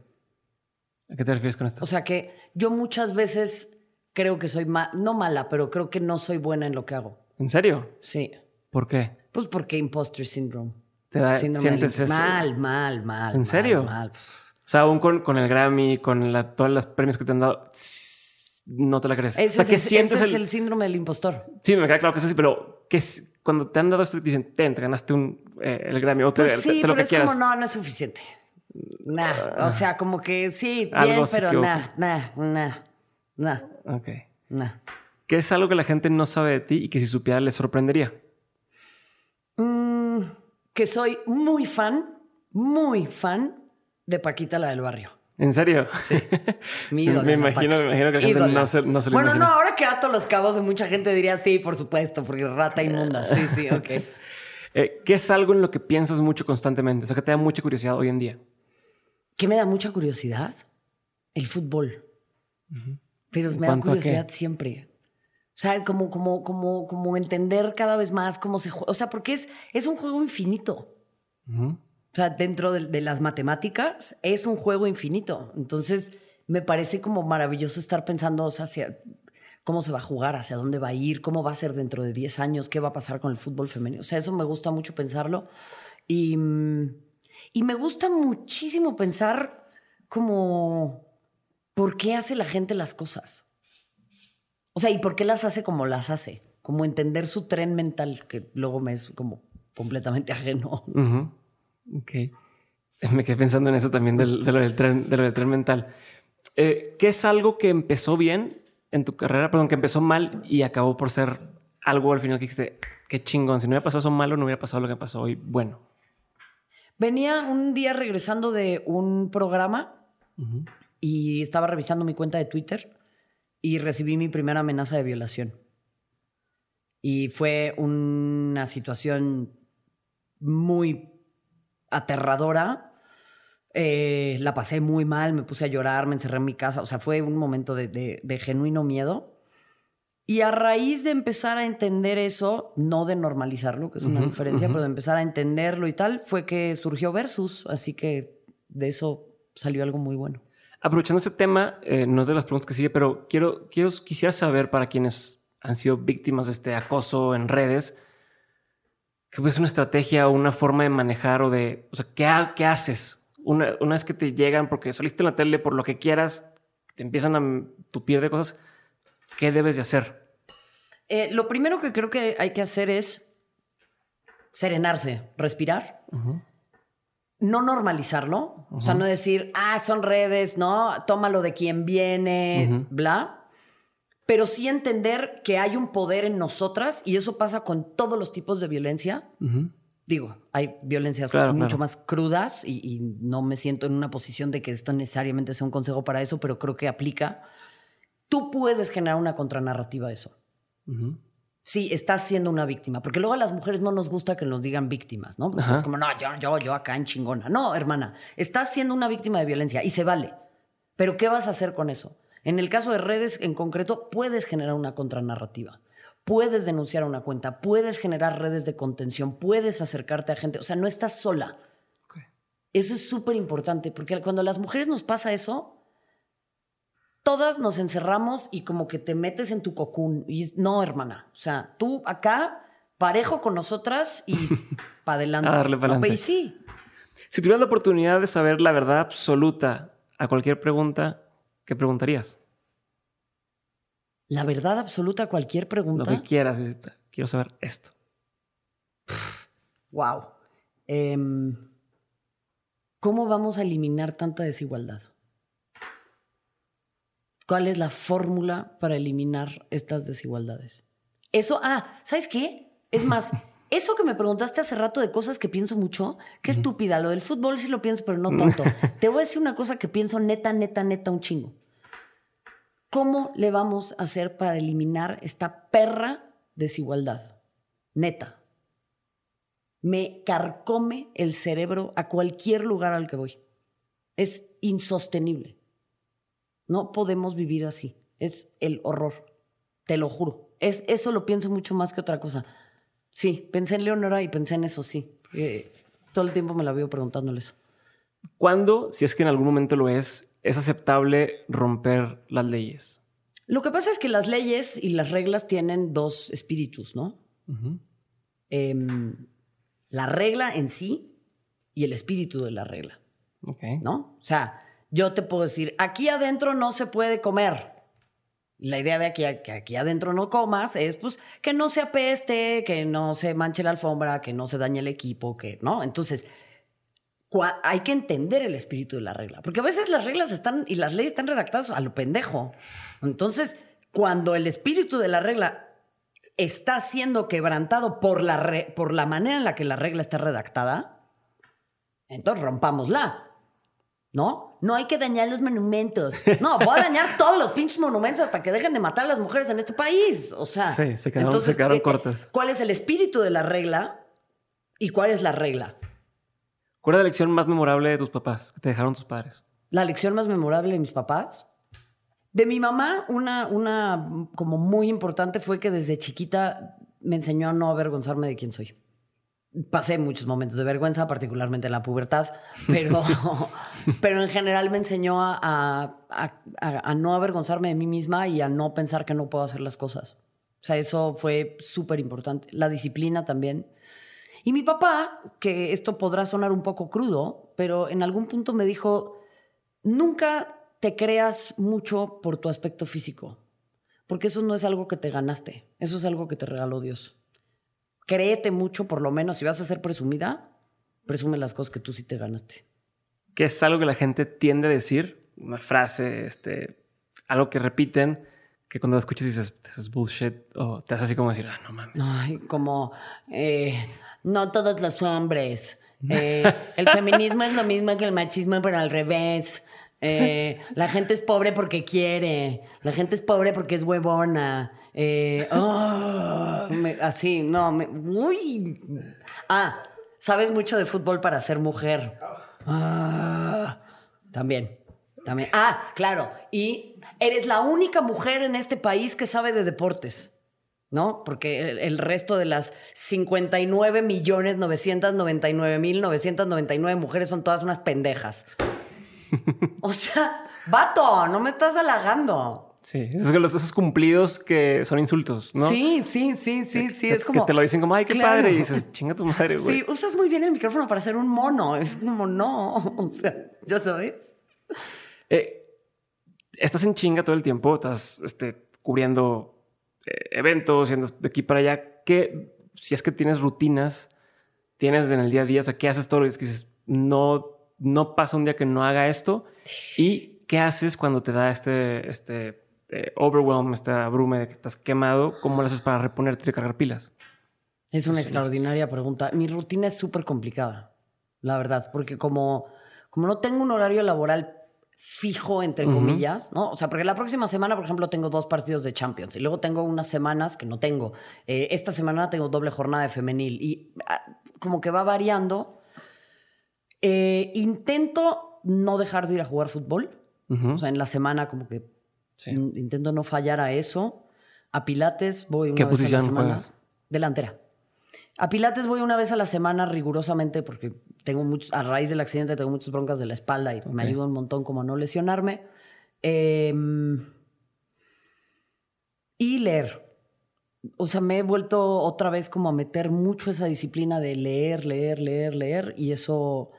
¿A qué te refieres con esto? O sea que yo muchas veces creo que soy no mala, pero creo que no soy buena en lo que hago. ¿En serio? Sí. ¿Por qué? Pues porque imposter syndrome. ¿Te da, sientes eso? Mal, mal, mal. ¿En serio? Mal, O sea, aún con, el Grammy, con la, todos los premios que te han dado, no te la crees. Ese, o sea, que sientes es el... síndrome del impostor. Sí, me queda claro que es así, pero que cuando te han dado esto, te dicen, te ganaste un, eh, el Grammy o te, pues sí, te, lo pero que es como, no, no es suficiente. Nah, o sea, como que sí, bien, pero nah, nah, nah, nah. Ok. Nah. ¿Qué es algo que la gente no sabe de ti y que si supiera le sorprendería? Mm, que soy muy fan, muy fan de Paquita, la del barrio. ¿En serio? Sí. Me imagino, me imagino que la gente no se, no se lo Bueno, no, ahora que ato los cabos, mucha gente diría sí, por supuesto, porque rata inmunda. Sí, sí, ok. Eh, ¿Qué es algo en lo que piensas mucho constantemente? O sea, que te da mucha curiosidad hoy en día. ¿Qué me da mucha curiosidad? El fútbol. Pero me da curiosidad siempre. O sea, como, como, como, como entender cada vez más cómo se juega. O sea, porque es, es un juego infinito. O sea, dentro de, las matemáticas es un juego infinito. Entonces, me parece como maravilloso estar pensando o sea, hacia cómo se va a jugar, hacia dónde va a ir, cómo va a ser dentro de 10 años, qué va a pasar con el fútbol femenino. O sea, eso me gusta mucho pensarlo. Y mm, y me gusta muchísimo pensar como, ¿por qué hace la gente las cosas? O sea, ¿y por qué las hace como las hace? Como entender su tren mental, que luego me es como completamente ajeno. Ok. Me quedé pensando en eso también de, lo, del tren, de lo del tren mental. Eh, ¿Qué es algo que empezó bien en tu carrera, perdón, que empezó mal y acabó por ser algo al final que dijiste, qué chingón, si no hubiera pasado eso malo, no hubiera pasado lo que pasó hoy bueno? Venía un día regresando de un programa y estaba revisando mi cuenta de Twitter y recibí mi primera amenaza de violación. Y fue una situación muy aterradora. Eh, la pasé muy mal, me puse a llorar, me encerré en mi casa. O sea, fue un momento de genuino miedo. Y a raíz de empezar a entender eso, no de normalizarlo, que es una diferencia, pero de empezar a entenderlo y tal, fue que surgió Versus. Así que de eso salió algo muy bueno. Aprovechando ese tema, eh, no es de las preguntas que sigue, pero quiero, quiero, quisiera saber para quienes han sido víctimas de este acoso en redes, ¿qué es una estrategia o una forma de manejar o de, o sea, ¿qué, qué haces? Una, una vez que te llegan porque saliste en la tele por lo que quieras, te empiezan a tupir de cosas, ¿qué debes de hacer? Eh, lo primero que creo que hay que hacer es serenarse, respirar. No normalizarlo. O sea, no decir, ah, son redes, ¿no? Tómalo de quien viene, bla. pero sí entender que hay un poder en nosotras y eso pasa con todos los tipos de violencia. Digo, hay violencias mucho más crudas y, no me siento en una posición de que esto necesariamente sea un consejo para eso, pero creo que aplica. Tú puedes generar una contranarrativa a eso. Sí, estás siendo una víctima, porque luego a las mujeres no nos gusta que nos digan víctimas, ¿no? es como, no, yo, yo, yo acá en chingona. No, hermana, estás siendo una víctima de violencia y se vale. Pero ¿qué vas a hacer con eso? En el caso de redes en concreto, puedes generar una contranarrativa. Puedes denunciar una cuenta, puedes generar redes de contención, puedes acercarte a gente. O sea, no estás sola. Eso es súper importante, porque cuando a las mujeres nos pasa eso, todas nos encerramos y como que te metes en tu cocún. Y no, hermana. O sea, tú acá, parejo con nosotras y para adelante. A darle para adelante. sí. Si tuvieras la oportunidad de saber la verdad absoluta a cualquier pregunta, ¿qué preguntarías? La verdad absoluta a cualquier pregunta. Lo que quieras. Quiero saber esto. Wow. Em, ¿Cómo vamos a eliminar tanta desigualdad? ¿Cuál es la fórmula para eliminar estas desigualdades? Eso, ah, ¿sabes qué? Es más, eso que me preguntaste hace rato de cosas que pienso mucho, qué estúpida. Lo del fútbol sí lo pienso, pero no tanto. Te voy a decir una cosa que pienso neta, neta, neta, un chingo. ¿Cómo le vamos a hacer para eliminar esta perra desigualdad? Neta. Me carcome el cerebro a cualquier lugar al que voy. Es insostenible. No podemos vivir así. Es el horror. Te lo juro. Es, eso lo pienso mucho más que otra cosa. Sí, pensé en Leonora y pensé en eso, sí. todo el tiempo me la veo preguntándole eso. ¿Cuándo, si es que en algún momento lo es, es aceptable romper las leyes? Lo que pasa es que las leyes y las reglas tienen dos espíritus, ¿no? Em, la regla en sí y el espíritu de la regla. ¿No? O sea, yo te puedo decir, aquí adentro no se puede comer. La idea de que, que aquí adentro no comas es pues que no se apeste, que no se manche la alfombra, que no se dañe el equipo, que no. Entonces, hay que entender el espíritu de la regla, porque a veces las reglas están y las leyes están redactadas a lo pendejo. Entonces, cuando el espíritu de la regla está siendo quebrantado por la, por la manera en la que la regla está redactada, entonces rompámosla. ¿No? No hay que dañar los monumentos. No, voy a dañar todos los pinches monumentos hasta que dejen de matar a las mujeres en este país. O sea. Sí, se quedaron, entonces, se eh, cortas. ¿Cuál es el espíritu de la regla y cuál es la regla? ¿Cuál es la lección más memorable de tus papás que te dejaron tus padres? La lección más memorable de mis papás. De mi mamá, una, una como muy importante fue que desde chiquita me enseñó a no avergonzarme de quién soy pasé muchos momentos de vergüenza, particularmente en la pubertad, pero, pero en general me enseñó a, no avergonzarme de mí misma y a no pensar que no puedo hacer las cosas. O sea, eso fue súper importante. La disciplina también. Y mi papá, que esto podrá sonar un poco crudo, pero en algún punto me dijo, nunca te creas mucho por tu aspecto físico, porque eso no es algo que te ganaste, eso es algo que te regaló Dios créete mucho, por lo menos, si vas a ser presumida, presume las cosas que tú sí te ganaste. ¿Qué es algo que la gente tiende a decir? Una frase, este, algo que repiten, que cuando lo escuchas dices, this es bullshit, o te hace así como decir, ah, no mames. Ay, como, eh, no todos los hombres. Eh, el feminismo es lo mismo que el machismo, pero al revés. Eh, la gente es pobre porque quiere. La gente es pobre porque es huevona. Eh, ah, así, no, me, uy. Ah, sabes mucho de fútbol para ser mujer. Ah, también, también. Ah, claro. Y eres la única mujer en este país que sabe de deportes. ¿no? Porque el, resto de las 59 millones 999 mil 999 mujeres son todas unas pendejas. o sea, vato, no me estás halagando. Sí, esos, esos cumplidos que son insultos, ¿no? Sí, sí, sí, sí, sí. es como. Que te lo dicen como, ay, qué padre. Y dices, chinga tu madre, güey. Sí, usas muy bien el micrófono para ser un mono. Es como, no. O sea, ya sabes. Eh, estás en chinga todo el tiempo, estás este, cubriendo eh, eventos, yendo de aquí para allá. ¿Qué, si es que tienes rutinas, tienes en el día a día, o sea, ¿qué haces todos los días que dices, no, no pasa un día que no haga esto? ¿Y qué haces cuando te da este, este overwhelm, esta brume de que estás quemado, ¿cómo lo haces para reponerte y cargar pilas? Es una extraordinaria pregunta. Mi rutina es súper complicada, la verdad, porque como, como no tengo un horario laboral fijo, entre comillas, ¿no? O sea, porque la próxima semana, por ejemplo, tengo dos partidos de Champions y luego tengo unas semanas que no tengo. Eh, esta semana tengo doble jornada de femenil y ah, como que va variando. Eh, intento no dejar de ir a jugar fútbol. O sea, en la semana como que intento no fallar a eso. A Pilates voy una ¿Qué vez a la semana. juegas? Delantera. A Pilates voy una vez a la semana rigurosamente porque tengo muchos, a raíz del accidente tengo muchas broncas de la espalda y me ayuda un montón como a no lesionarme. Em, y leer. O sea, me he vuelto otra vez como a meter mucho esa disciplina de leer, leer, leer, leer y eso,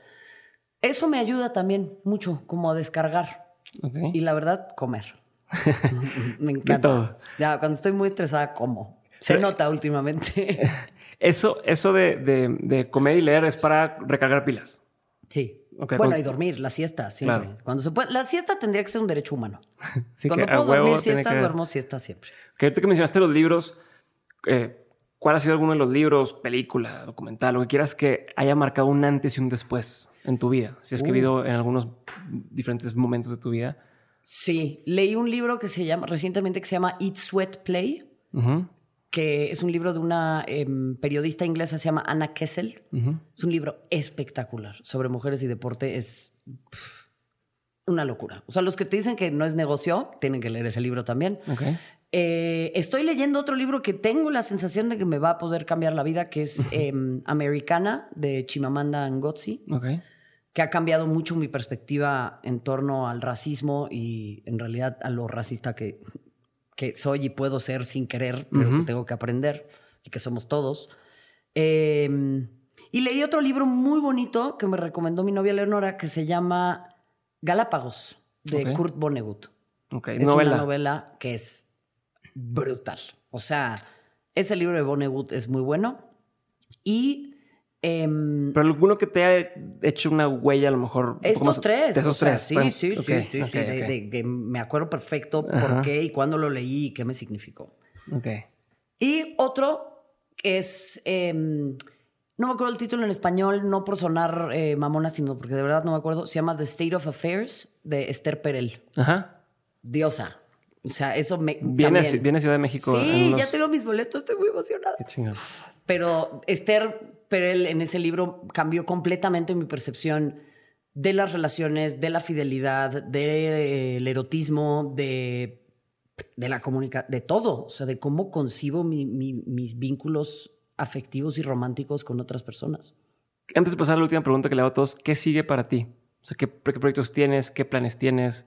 eso me ayuda también mucho como a descargar. Ok. Y la verdad, comer. me encanta. todo. Ya, cuando estoy muy estresada, como. Se Pero- nota últimamente. Eso, eso de, de- de comer y leer es para recargar pilas. Sí. Ok, bueno, con- y dormir, la siesta, siempre. Claro. Cuando se puede, la siesta tendría que ser un derecho humano. Cuando que puedo dormir siesta, que- duermo siesta siempre. Que ahorita que mencionaste los libros, eh, ¿cuál ha sido alguno de los libros, película, documental, lo que quieras que haya marcado un antes y un después en tu vida? Si has Uh. escribido en algunos diferentes momentos de tu vida. Sí, leí un libro que se llama, recientemente que se llama Eat, Sweat, Play, que es un libro de una em, periodista inglesa, se llama Anna Kessel. Es un libro espectacular sobre mujeres y deporte. Es pff, una locura. O sea, los que te dicen que no es negocio, tienen que leer ese libro también. Ok. Eh, estoy leyendo otro libro que tengo la sensación de que me va a poder cambiar la vida, que es em, Americana, de Chimamanda Ngozi. Que ha cambiado mucho mi perspectiva en torno al racismo y en realidad a lo racista que, que soy y puedo ser sin querer, pero que tengo que aprender y que somos todos. Em, y leí otro libro muy bonito que me recomendó mi novia Leonora, que se llama Galápagos, de. Kurt Vonnegut. Ok. Es novela. una novela que es brutal. O sea, ese libro de Vonnegut es muy bueno. Y em, Pero alguno que te haya hecho una huella, a lo mejor. estos más- tres. De esos o sea, tres. Sí, Bueno, sí, ok, sí, sí, ok, sí. de- ok. de- de- me acuerdo perfecto Ajá. por qué y cuándo lo leí y qué me significó. Ok. Y otro es. em, no me acuerdo el título en español, no por sonar eh, mamona, sino porque de verdad no me acuerdo. Se llama The State of Affairs de Esther Perel. Ajá. Diosa. O sea, eso me. Viene, viene Ciudad de México. Sí, unos- ya tengo mis boletos, estoy muy emocionada. Qué chingón. Pero Esther Perel en ese libro cambió completamente mi percepción de las relaciones, de la fidelidad, del erotismo, de, de la comunicación, de todo. O sea, de cómo concibo mi- mi- mis vínculos afectivos y románticos con otras personas. Antes de pasar a la última pregunta que le hago a todos, ¿qué sigue para ti? O sea, ¿qué, qué proyectos tienes? ¿Qué planes tienes?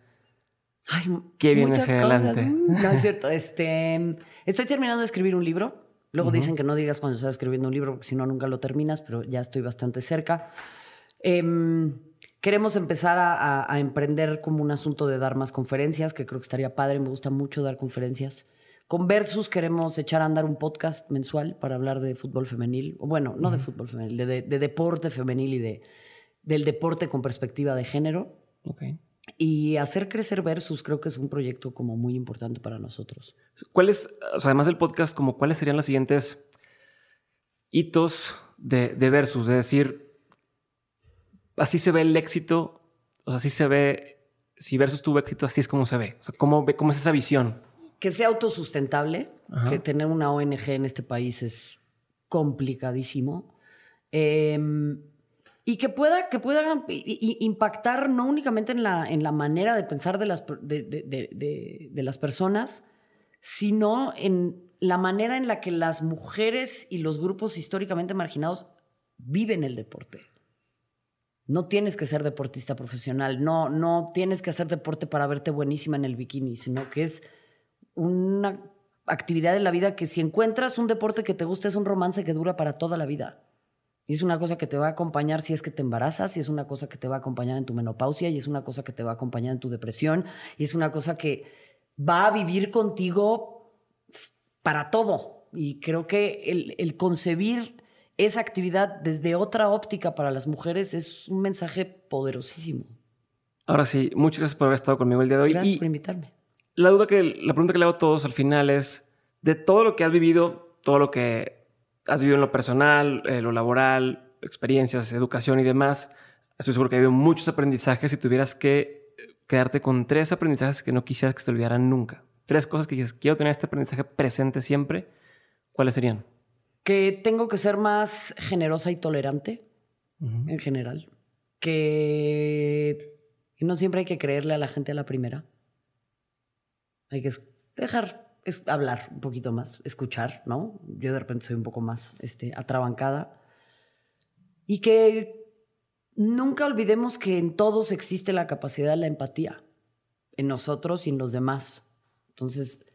Ay, ¿Qué viene muchas hacia cosas. adelante? Mm, No es cierto. Este, estoy terminando de escribir un libro. Luego dicen que no digas cuando estás escribiendo un libro, porque si no, nunca lo terminas, pero ya estoy bastante cerca. Em, queremos empezar a, a- a emprender como un asunto de dar más conferencias, que creo que estaría padre. Me gusta mucho dar conferencias. Con Versus queremos echar a andar un podcast mensual para hablar de fútbol femenil. O Bueno, no de fútbol femenil, de, de- de deporte femenil y de, del deporte con perspectiva de género. Ok. Y hacer crecer Versus creo que es un proyecto como muy importante para nosotros. ¿Cuáles, o sea, además del podcast, como cuáles serían los siguientes hitos de, de Versus? Es decir, así se ve el éxito, o sea, así se ve, si Versus tuvo éxito, así es como se ve. O sea, ¿cómo, ve- cómo es esa visión? Que sea autosustentable, Ajá. que tener una ONG en este país es complicadísimo. Em, y que pueda, que pueda impactar no únicamente en la, en la manera de pensar de las, de- de- de las personas, sino en la manera en la que las mujeres y los grupos históricamente marginados viven el deporte. No tienes que ser deportista profesional, no, no tienes que hacer deporte para verte buenísima en el bikini, sino que es una actividad de la vida que si encuentras un deporte que te gusta es un romance que dura para toda la vida. Y es una cosa que te va a acompañar si es que te embarazas, y es una cosa que te va a acompañar en tu menopausia, y es una cosa que te va a acompañar en tu depresión, y es una cosa que va a vivir contigo para todo. Y creo que el, el concebir esa actividad desde otra óptica para las mujeres es un mensaje poderosísimo. Ahora sí, muchas gracias por haber estado conmigo el día de hoy. Gracias Y por invitarme. La duda que, la pregunta que le hago a todos al final es, de todo lo que has vivido, todo lo que has vivido en lo personal, eh, lo laboral, experiencias, educación y demás, estoy seguro que ha habido muchos aprendizajes y tuvieras que quedarte con tres aprendizajes que no quisieras que se te olvidaran nunca. Tres cosas que dices, quiero tener este aprendizaje presente siempre. ¿Cuáles serían? Que tengo que ser más generosa y tolerante en general. Que no siempre hay que creerle a la gente a la primera. Hay que dejar hablar un poquito más, escuchar, ¿no? Yo de repente soy un poco más este, atrabancada. Y que nunca olvidemos que en todos existe la capacidad de la empatía, en nosotros y en los demás. Entonces,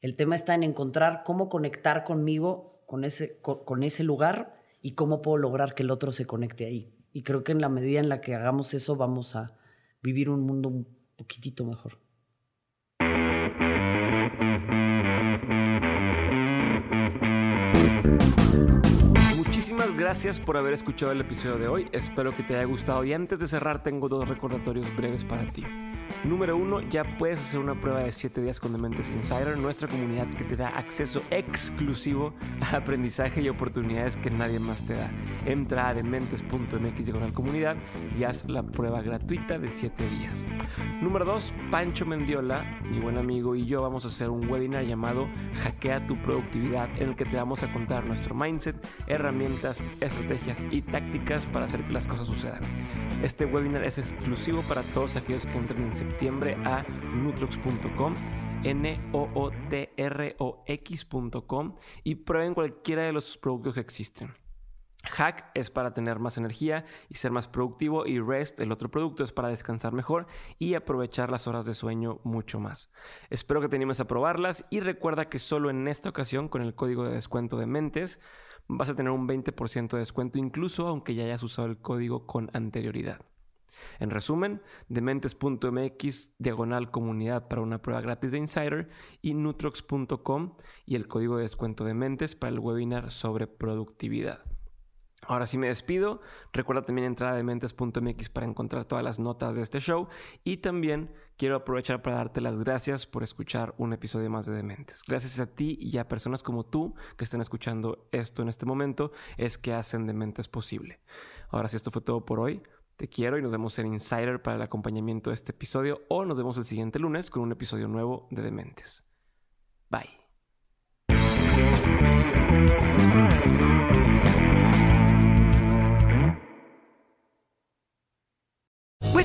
el tema está en encontrar cómo conectar conmigo, con ese, con, ese lugar y cómo puedo lograr que el otro se conecte ahí. Y creo que en la medida en la que hagamos eso vamos a vivir un mundo un poquitito mejor. Gracias por haber escuchado el episodio de hoy. Espero que te haya gustado y antes de cerrar tengo dos recordatorios breves para ti. Número uno, ya puedes hacer una prueba de 7 días con Dementes Insider, nuestra comunidad que te da acceso exclusivo a aprendizaje y oportunidades que nadie más te da. Entra a dementes.mx comunidad y haz la prueba gratuita de 7 días. Número 2, Pancho Mendiola, mi buen amigo, y yo vamos a hacer un webinar llamado Hackea tu productividad, en el que te vamos a contar nuestro mindset, herramientas, estrategias y tácticas para hacer que las cosas sucedan. Este webinar es exclusivo para todos aquellos que entren en septiembre a nutrox.com N-O-O-T-R-O-X.com y prueben cualquiera de los productos que existen. Hack es para tener más energía y ser más productivo y Rest, el otro producto, es para descansar mejor y aprovechar las horas de sueño mucho más. Espero que te animes a probarlas y recuerda que solo en esta ocasión con el código de descuento de Mentes vas a tener un 20% de descuento incluso aunque ya hayas usado el código con anterioridad. En resumen, dementes.mx diagonal comunidad para una prueba gratis de Insider y nutrox.com y el código de descuento de Mentes para el webinar sobre productividad. Ahora sí me despido. Recuerda también entrar a dementes.mx para encontrar todas las notas de este show. Y también quiero aprovechar para darte las gracias por escuchar un episodio más de Dementes. Gracias a ti y a personas como tú que están escuchando esto en este momento es que hacen Dementes posible. Ahora sí, esto fue todo por hoy. Te quiero y nos vemos en Insider para el acompañamiento de este episodio o nos vemos el siguiente lunes con un episodio nuevo de Dementes. Bye.